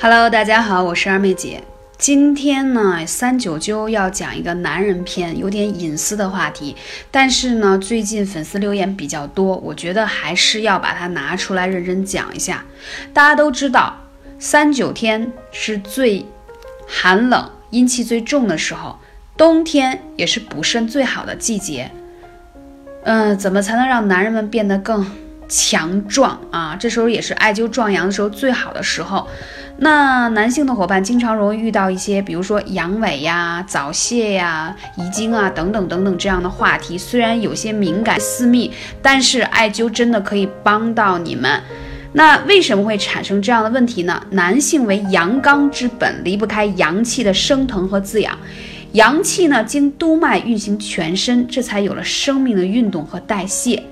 Hello，大家好，我是二妹姐。今天呢，三九九要讲一个男人篇，有点隐私的话题。但是呢，最近粉丝留言比较多，我觉得还是要把它拿出来认真讲一下。大家都知道，三九天是最寒冷、阴气最重的时候，冬天也是补肾最好的季节。嗯，怎么才能让男人们变得更强壮啊？这时候也是艾灸壮阳的时候最好的时候。那男性的伙伴经常容易遇到一些，比如说阳痿呀、早泄呀、遗精啊等等等等这样的话题。虽然有些敏感私密，但是艾灸真的可以帮到你们。那为什么会产生这样的问题呢？男性为阳刚之本，离不开阳气的升腾和滋养。阳气呢，经督脉运行全身，这才有了生命的运动和代谢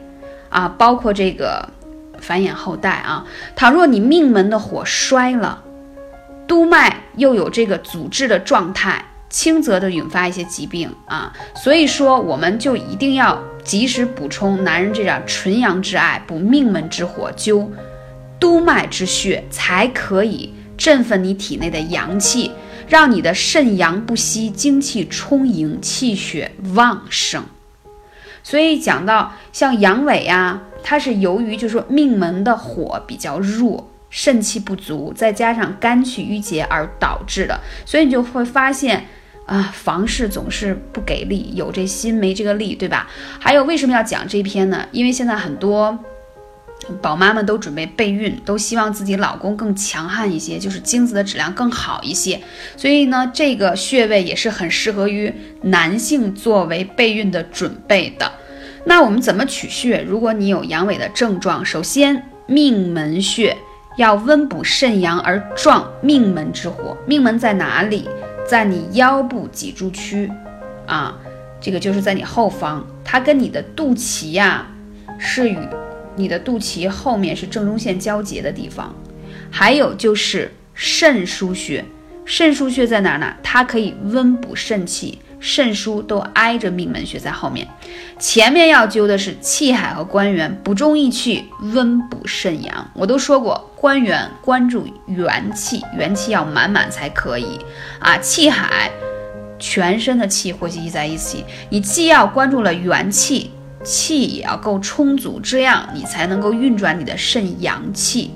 啊，包括这个繁衍后代啊。倘若你命门的火衰了，督脉又有这个阻滞的状态，轻则的引发一些疾病啊，所以说我们就一定要及时补充男人这点纯阳之爱，补命门之火，灸督脉之穴，才可以振奋你体内的阳气，让你的肾阳不息，精气充盈，气血旺盛。所以讲到像阳痿呀，它是由于就是说命门的火比较弱。肾气不足，再加上肝气郁结而导致的，所以你就会发现啊，房事总是不给力，有这心没这个力，对吧？还有为什么要讲这篇呢？因为现在很多宝妈们都准备备孕，都希望自己老公更强悍一些，就是精子的质量更好一些，所以呢，这个穴位也是很适合于男性作为备孕的准备的。那我们怎么取穴？如果你有阳痿的症状，首先命门穴。要温补肾阳而壮命门之火，命门在哪里？在你腰部脊柱区，啊，这个就是在你后方，它跟你的肚脐呀，是与你的肚脐后面是正中线交接的地方。还有就是肾腧穴，肾腧穴在哪儿呢？它可以温补肾气。肾腧都挨着命门穴在后面，前面要灸的是气海和关元，补中益气，温补肾阳。我都说过，关元关注元气，元气要满满才可以啊。气海，全身的气汇集在一起，你既要关注了元气，气也要够充足，这样你才能够运转你的肾阳气。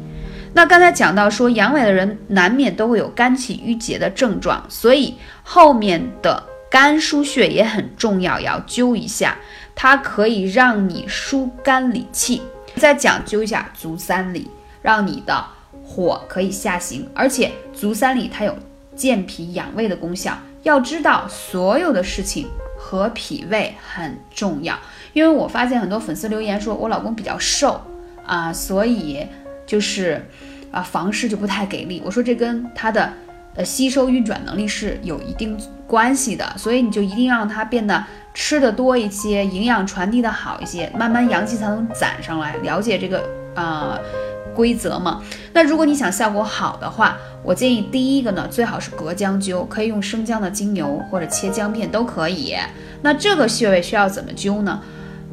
那刚才讲到说，阳痿的人难免都会有肝气郁结的症状，所以后面的。肝腧穴也很重要，要灸一下，它可以让你疏肝理气。再讲究一下足三里，让你的火可以下行，而且足三里它有健脾养胃的功效。要知道，所有的事情和脾胃很重要。因为我发现很多粉丝留言说，我老公比较瘦啊，所以就是啊房事就不太给力。我说这跟他的。呃，吸收运转能力是有一定关系的，所以你就一定让他变得吃的多一些，营养传递的好一些，慢慢阳气才能攒上来。了解这个呃规则嘛？那如果你想效果好的话，我建议第一个呢，最好是隔姜灸，可以用生姜的精油或者切姜片都可以。那这个穴位需要怎么灸呢？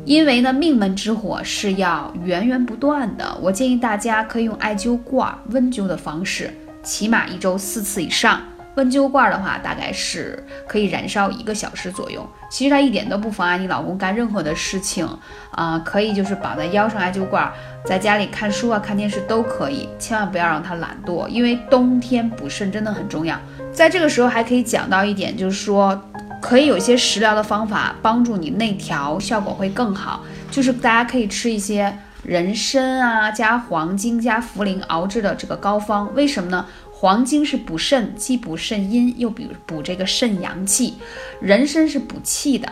因为呢，命门之火是要源源不断的，我建议大家可以用艾灸罐温灸的方式。起码一周四次以上，温灸罐的话，大概是可以燃烧一个小时左右。其实它一点都不妨碍你老公干任何的事情啊，可以就是绑在腰上艾灸罐，在家里看书啊、看电视都可以。千万不要让他懒惰，因为冬天补肾真的很重要。在这个时候还可以讲到一点，就是说可以有一些食疗的方法帮助你内调，效果会更好。就是大家可以吃一些。人参啊，加黄精加茯苓熬制的这个膏方，为什么呢？黄精是补肾，既补肾阴，又补补这个肾阳气；人参是补气的，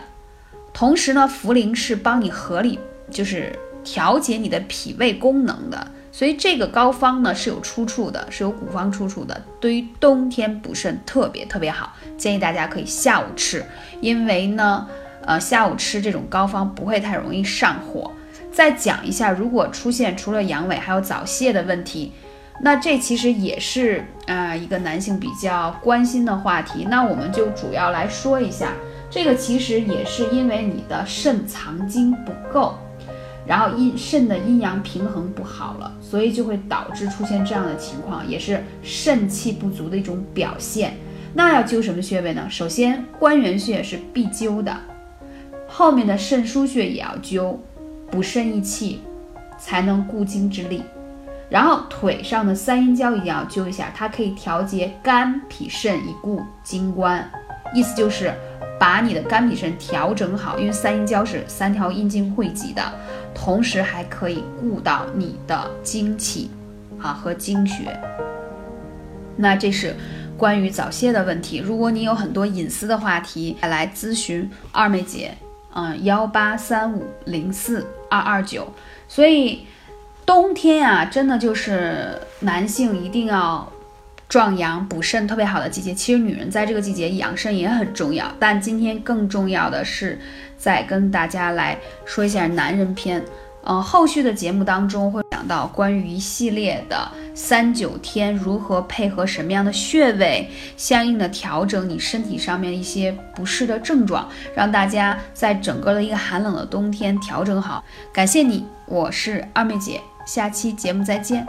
同时呢，茯苓是帮你合理，就是调节你的脾胃功能的。所以这个膏方呢是有出处的，是有古方出处的，对于冬天补肾特别特别好，建议大家可以下午吃，因为呢，呃，下午吃这种膏方不会太容易上火。再讲一下，如果出现除了阳痿还有早泄的问题，那这其实也是啊一个男性比较关心的话题。那我们就主要来说一下，这个其实也是因为你的肾藏精不够。然后阴肾的阴阳平衡不好了，所以就会导致出现这样的情况，也是肾气不足的一种表现。那要灸什么穴位呢？首先关元穴是必灸的，后面的肾腧穴也要灸，补肾益气，才能固精之力。然后腿上的三阴交一定要灸一下，它可以调节肝脾肾以固精关，意思就是把你的肝脾肾调整好，因为三阴交是三条阴经汇集的。同时还可以顾到你的精气啊和精血。那这是关于早泄的问题。如果你有很多隐私的话题，来咨询二妹姐，嗯，幺八三五零四二二九。所以冬天啊，真的就是男性一定要壮阳补肾特别好的季节。其实女人在这个季节养肾也很重要，但今天更重要的是。再跟大家来说一下男人篇，嗯，后续的节目当中会讲到关于一系列的三九天如何配合什么样的穴位，相应的调整你身体上面一些不适的症状，让大家在整个的一个寒冷的冬天调整好。感谢你，我是二妹姐，下期节目再见。